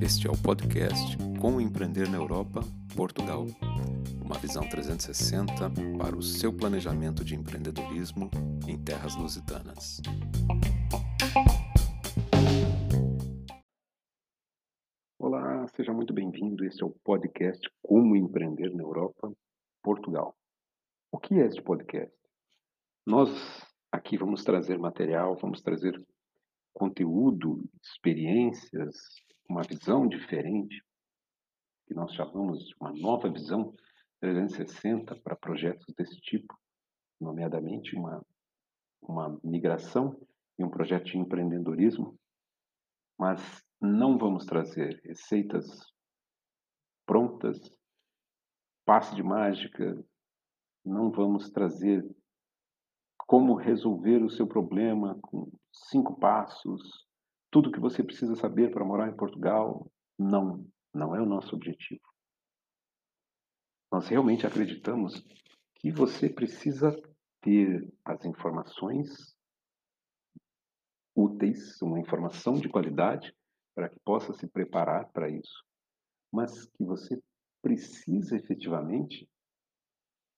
Este é o podcast Como Empreender na Europa, Portugal. Uma visão 360 para o seu planejamento de empreendedorismo em terras lusitanas. Olá, seja muito bem-vindo. Este é o podcast Como Empreender na Europa, Portugal. O que é este podcast? Nós aqui vamos trazer material, vamos trazer conteúdo, experiências, uma visão diferente, que nós chamamos de uma nova visão 360 para projetos desse tipo, nomeadamente uma, uma migração e um projeto de empreendedorismo, mas não vamos trazer receitas prontas, passe de mágica, não vamos trazer como resolver o seu problema com cinco passos, tudo que você precisa saber para morar em Portugal. Não, não é o nosso objetivo. Nós realmente acreditamos que você precisa ter as informações úteis, uma informação de qualidade para que possa se preparar para isso, mas que você precisa efetivamente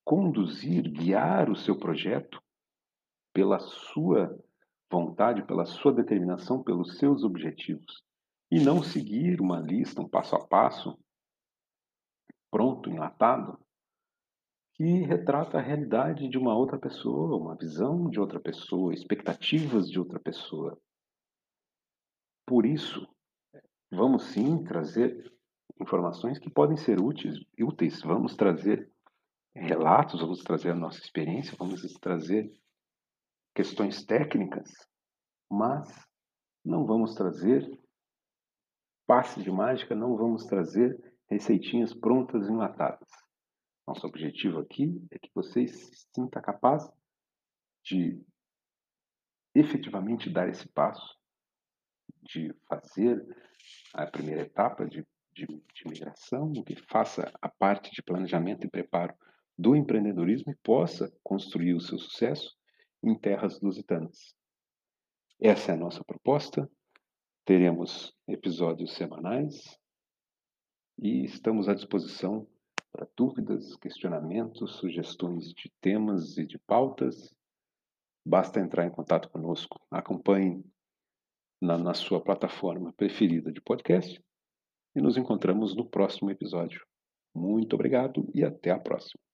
conduzir, guiar o seu projeto pela sua vontade, pela sua determinação, pelos seus objetivos. E não seguir uma lista, um passo a passo, pronto, enlatado, que retrata a realidade de uma outra pessoa, uma visão de outra pessoa, expectativas de outra pessoa. Por isso, vamos sim trazer informações que podem ser úteis, úteis. vamos trazer relatos, vamos trazer a nossa experiência, vamos trazer questões técnicas, mas não vamos trazer passe de mágica, não vamos trazer receitinhas prontas enlatadas. Nosso objetivo aqui é que você se sinta capaz de efetivamente dar esse passo, de fazer a primeira etapa de, de, de migração, que faça a parte de planejamento e preparo do empreendedorismo e possa construir o seu sucesso em terras lusitanas. Essa é a nossa proposta. Teremos episódios semanais e estamos à disposição para dúvidas, questionamentos, sugestões de temas e de pautas. Basta entrar em contato conosco. Acompanhe na, na sua plataforma preferida de podcast e nos encontramos no próximo episódio. Muito obrigado e até a próxima.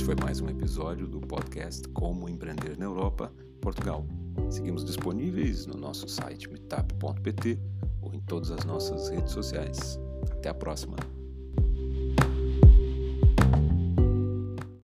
Esse foi mais um episódio do podcast Como Empreender na Europa, Portugal. Seguimos disponíveis no nosso site meetup.pt ou em todas as nossas redes sociais. Até a próxima!